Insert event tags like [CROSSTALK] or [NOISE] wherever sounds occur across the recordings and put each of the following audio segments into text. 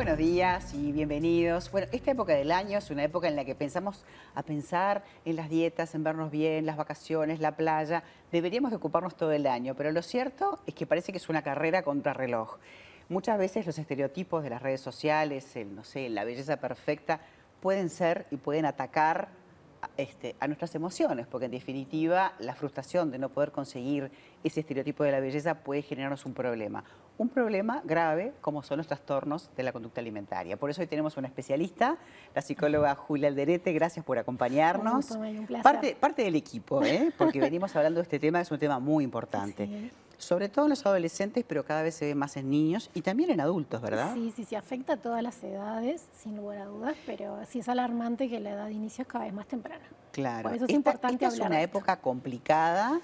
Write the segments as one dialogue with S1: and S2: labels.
S1: buenos días y bienvenidos. Bueno, esta época del año es una época en la que pensamos a pensar en las dietas, en vernos bien, las vacaciones, la playa. Deberíamos de ocuparnos todo el año, pero lo cierto es que parece que es una carrera contra reloj. Muchas veces los estereotipos de las redes sociales, el, no sé, la belleza perfecta, pueden ser y pueden atacar este, a nuestras emociones, porque en definitiva la frustración de no poder conseguir ese estereotipo de la belleza puede generarnos un problema. Un problema grave como son los trastornos de la conducta alimentaria. Por eso hoy tenemos una especialista, la psicóloga Julia Alderete, gracias por acompañarnos.
S2: Un
S1: parte, parte del equipo, ¿eh? porque [LAUGHS] venimos hablando de este tema, es un tema muy importante sobre todo en los adolescentes, pero cada vez se ve más en niños y también en adultos, ¿verdad?
S2: Sí, sí, sí, afecta a todas las edades, sin lugar a dudas, pero sí es alarmante que la edad de inicio es cada vez más temprana.
S1: Claro.
S2: Por eso es importante
S1: esta es una época complicada.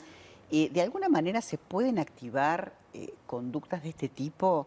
S1: y ¿De alguna manera se pueden activar eh, conductas de este tipo?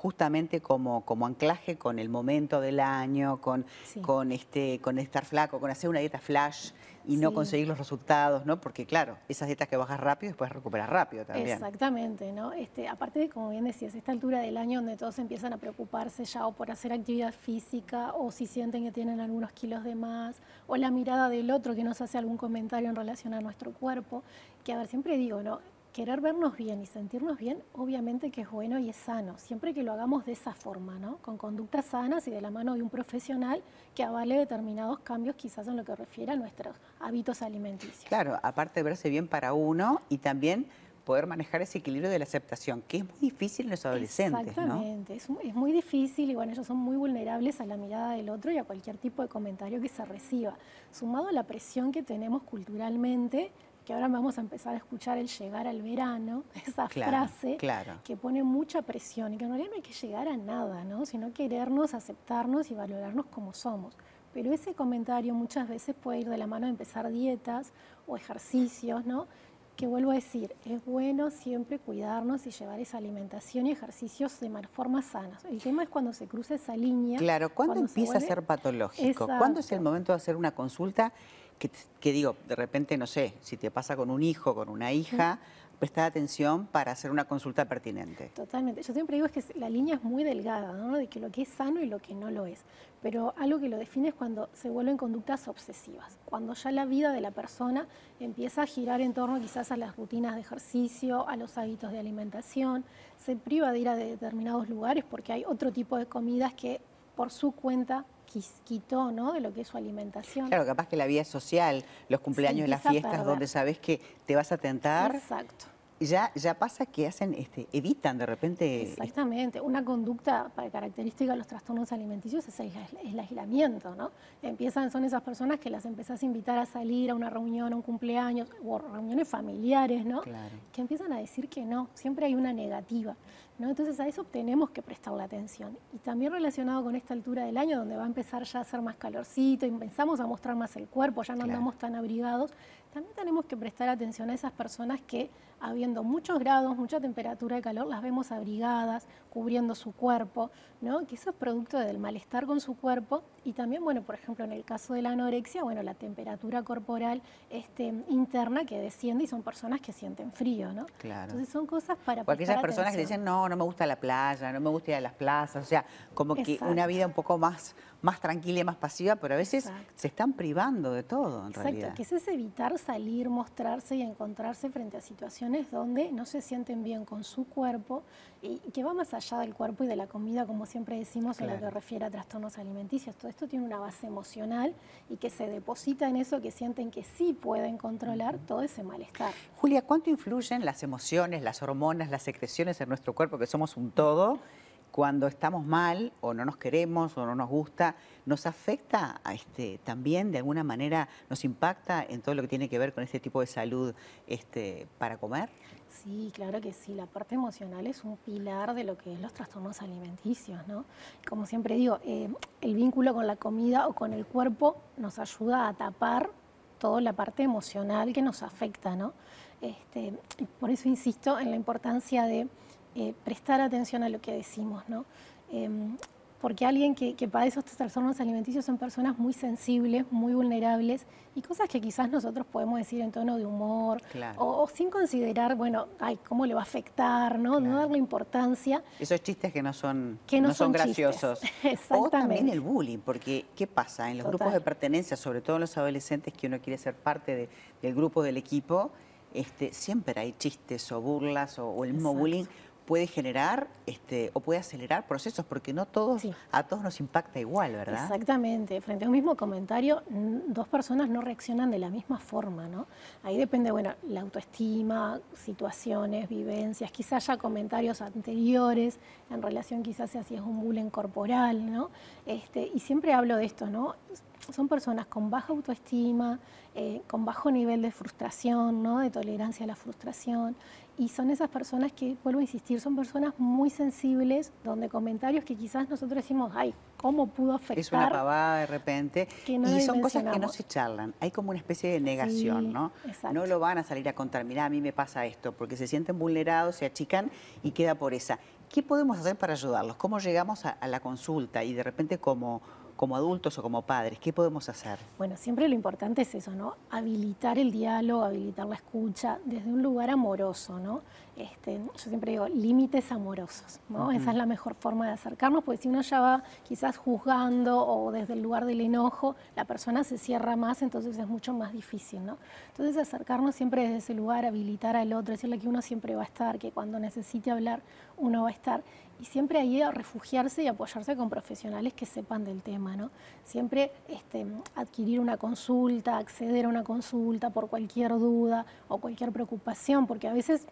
S1: justamente como, como anclaje con el momento del año, con, con, este, con estar flaco, con hacer una dieta flash y no conseguir los resultados, ¿no? Porque claro, esas dietas que bajas rápido después recuperas rápido también.
S2: Exactamente, ¿no? Este, aparte de, como bien decías, esta altura del año donde todos empiezan a preocuparse ya o por hacer actividad física o si sienten que tienen algunos kilos de más o la mirada del otro que nos hace algún comentario en relación a nuestro cuerpo, que a ver, siempre digo, ¿no? Querer vernos bien y sentirnos bien, obviamente que es bueno y es sano, siempre que lo hagamos de esa forma, ¿no? Con conductas sanas y de la mano de un profesional que avale determinados cambios quizás en lo que refiere a nuestros hábitos alimenticios.
S1: Claro, aparte de verse bien para uno y también poder manejar ese equilibrio de la aceptación, que es muy difícil en los adolescentes.
S2: Exactamente, es, es, muy difícil y bueno, ellos son muy vulnerables a la mirada del otro y a cualquier tipo de comentario que se reciba. Sumado a la presión que tenemos culturalmente, que ahora vamos a empezar a escuchar el llegar al verano, [LAUGHS] esa frase que pone mucha presión y que en realidad no hay que llegar a nada, ¿no? sino querernos, aceptarnos y valorarnos como somos. Pero ese comentario muchas veces puede ir de la mano de empezar dietas o ejercicios, ¿no? que vuelvo a decir, es bueno siempre cuidarnos y llevar esa alimentación y ejercicios de forma sanas. El tema es cuando se cruza esa línea.
S1: Claro, ¿cuándo empieza a ser patológico? ¿Cuándo es el momento de hacer una consulta que, digo, de repente, no sé, si te pasa con un hijo, con una hija, prestar atención para hacer una consulta pertinente.
S2: Totalmente. Yo siempre digo es que la línea es muy delgada, ¿no? De que lo que es sano y lo que no lo es. Pero algo que lo define es cuando se vuelven conductas obsesivas, cuando ya la vida de la persona empieza a girar en torno quizás a las rutinas de ejercicio, a los hábitos de alimentación, se priva de ir a determinados lugares porque hay otro tipo de comidas que por su cuenta quitó ¿no? de lo que es su alimentación.
S1: Claro, capaz que la vida social, los cumpleaños, las fiestas, donde sabes que te vas a tentar.
S2: Exacto
S1: ya, ya pasa que hacen, este, evitan de repente...
S2: Exactamente, una conducta característica de los trastornos alimenticios es el, aislamiento, ¿no? Empiezan, son esas personas que las empezás a invitar a salir a una reunión, a un cumpleaños, o reuniones familiares, ¿no? Que empiezan a decir que no, siempre hay una negativa, ¿no? Entonces a eso tenemos que prestarle atención. Y también relacionado con esta altura del año, donde va a empezar ya a hacer más calorcito y empezamos a mostrar más el cuerpo, ya no andamos tan abrigados, también tenemos que prestar atención a esas personas que, habiendo muchos grados, mucha temperatura de calor, las vemos abrigadas, cubriendo su cuerpo, ¿no? que eso es producto del malestar con su cuerpo y también, bueno, por ejemplo, en el caso de la anorexia, bueno, la temperatura corporal este, interna que desciende y son personas que sienten frío, ¿no?
S1: Claro.
S2: Entonces son cosas para
S1: Porque aquellas personas que dicen, no, no me gusta la playa, no me gusta ir a las plazas, o sea, como que una vida un poco más, más tranquila y más pasiva, pero a veces se están privando de todo, en
S2: Exacto, que es evitar salir, mostrarse y encontrarse frente a situaciones donde no se sienten bien con su cuerpo y que va más allá del cuerpo y de la comida, como siempre decimos en lo que refiere a trastornos alimenticios. Todo esto tiene una base emocional y que se deposita en eso que sienten que sí pueden controlar todo ese malestar.
S1: Julia, ¿cuánto influyen las emociones, las hormonas, las secreciones en nuestro cuerpo, que somos un todo? Cuando estamos mal o no nos queremos o no nos gusta, nos afecta a este, también de alguna manera, nos impacta en todo lo que tiene que ver con este tipo de salud este, para comer?
S2: Sí, claro que sí. La parte emocional es un pilar de lo que es los trastornos alimenticios, ¿no? Como siempre digo, eh, el vínculo con la comida o con el cuerpo nos ayuda a tapar toda la parte emocional que nos afecta, ¿no? Este, por eso insisto en la importancia de eh, prestar atención a lo que decimos, ¿no? Em, porque alguien que, que padece estos trastornos alimenticios son personas muy sensibles, muy vulnerables y cosas que quizás nosotros podemos decir en tono de humor o, sin considerar, bueno, ay, cómo le va a afectar, ¿no? No darle importancia.
S1: Esos chistes que no son, que no, son, graciosos.
S2: Exactamente. [LAUGHS]
S1: O también el bullying, porque ¿qué pasa? En los grupos de pertenencia, sobre todo en los adolescentes que uno quiere ser parte del grupo del equipo, este, siempre hay chistes o burlas o, el mismo bullying puede generar este, o puede acelerar procesos, porque no todos, a todos nos impacta igual, ¿verdad?
S2: Exactamente. Frente a un mismo comentario, dos personas no reaccionan de la misma forma, ¿no? Ahí depende, bueno, la autoestima, situaciones, vivencias, quizás ya comentarios anteriores en relación quizás si es un bullying corporal, ¿no? Este, y siempre hablo de esto, ¿no? Son personas con baja autoestima, eh, con bajo nivel de frustración, ¿no? de tolerancia a la frustración. Y son esas personas que, vuelvo a insistir, son personas muy sensibles, donde comentarios que quizás nosotros decimos, ay, ¿cómo pudo afectar?
S1: Es una pavada de repente. y son cosas que no se charlan. Hay como una especie de negación, ¿no? No lo van a salir a contar, mira, a mí me pasa esto, porque se sienten vulnerados, se achican y queda por esa. ¿Qué podemos hacer para ayudarlos? ¿Cómo llegamos a la consulta y de repente como como adultos o como padres? ¿Qué podemos hacer?
S2: Bueno, siempre lo importante es eso, ¿no? Habilitar el diálogo, habilitar la escucha desde un lugar amoroso, ¿no? Este, yo siempre digo, límites amorosos, ¿no? Esa es la mejor forma de acercarnos, porque si uno ya va quizás juzgando o desde el lugar del enojo, la persona se cierra más, entonces es mucho más difícil, ¿no? Entonces acercarnos siempre desde ese lugar, habilitar al otro, decirle que uno siempre va a estar, que cuando necesite hablar uno va a estar y siempre ahí a refugiarse y apoyarse con profesionales que sepan del tema, ¿no? Siempre este, adquirir una consulta, acceder a una consulta por cualquier duda o cualquier preocupación, porque a veces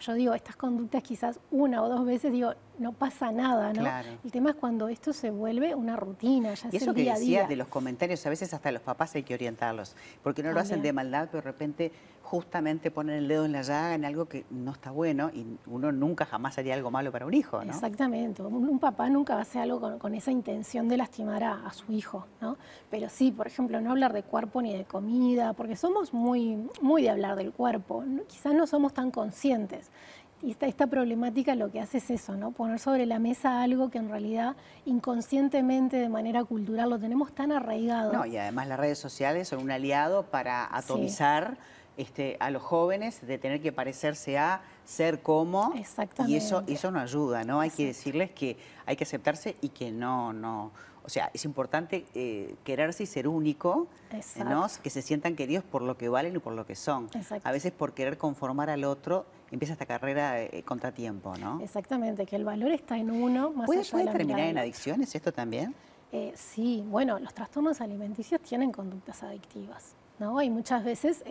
S2: yo digo, estas conductas quizás una o dos veces, digo, no pasa nada, ¿no? El tema es cuando esto se vuelve una rutina, ya
S1: y eso que decías de los comentarios, a veces hasta los papás hay que orientarlos, porque no lo hacen de maldad, pero de repente justamente ponen el dedo en la llaga en algo que no está bueno y uno nunca jamás haría algo malo para un hijo, ¿no?
S2: Exactamente, un, papá nunca va a hacer algo con, esa intención de lastimar a, su hijo, ¿no? Pero sí, por ejemplo, no hablar de cuerpo ni de comida, porque somos muy, muy de hablar del cuerpo, quizás no somos tan conscientes. Y esta, esta, problemática lo que hace es eso, ¿no? Poner sobre la mesa algo que en realidad inconscientemente, de manera cultural, lo tenemos tan arraigado.
S1: No, y además las redes sociales son un aliado para atomizar este, a los jóvenes de tener que parecerse a ser como.
S2: Exactamente.
S1: Y eso, eso no ayuda, ¿no? Hay que decirles que hay que aceptarse y que no, no. O sea, es importante eh, quererse y ser único, ¿no? que se sientan queridos por lo que valen y por lo que son. A veces por querer conformar al otro empieza esta carrera eh, contratiempo, ¿no?
S2: Exactamente, que el valor está en uno. Más
S1: ¿Puede, terminar en adicciones esto también?
S2: Eh, sí, bueno, los trastornos alimenticios tienen conductas adictivas, ¿no? Y muchas veces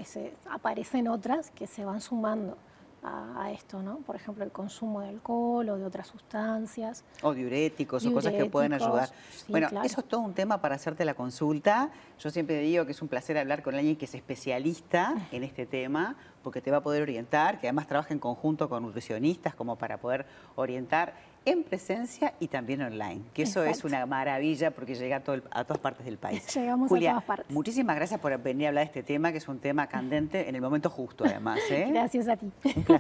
S2: aparecen otras que se van sumando a, esto, ¿no? Por ejemplo, el consumo de alcohol o de otras sustancias.
S1: O diuréticos, o cosas que pueden ayudar. bueno, eso es todo un tema para hacerte la consulta. Yo siempre digo que es un placer hablar con alguien que es especialista en este tema, porque te va a poder orientar, que además trabaja en conjunto con nutricionistas como para poder orientar en presencia y también online, que eso es una maravilla porque llega a, todo a, todas partes del país. [LAUGHS]
S2: Llegamos a todas partes.
S1: Muchísimas gracias por venir a hablar de este tema, que es un tema candente en el momento justo además. ¿eh? [LAUGHS]
S2: Gracias a ti.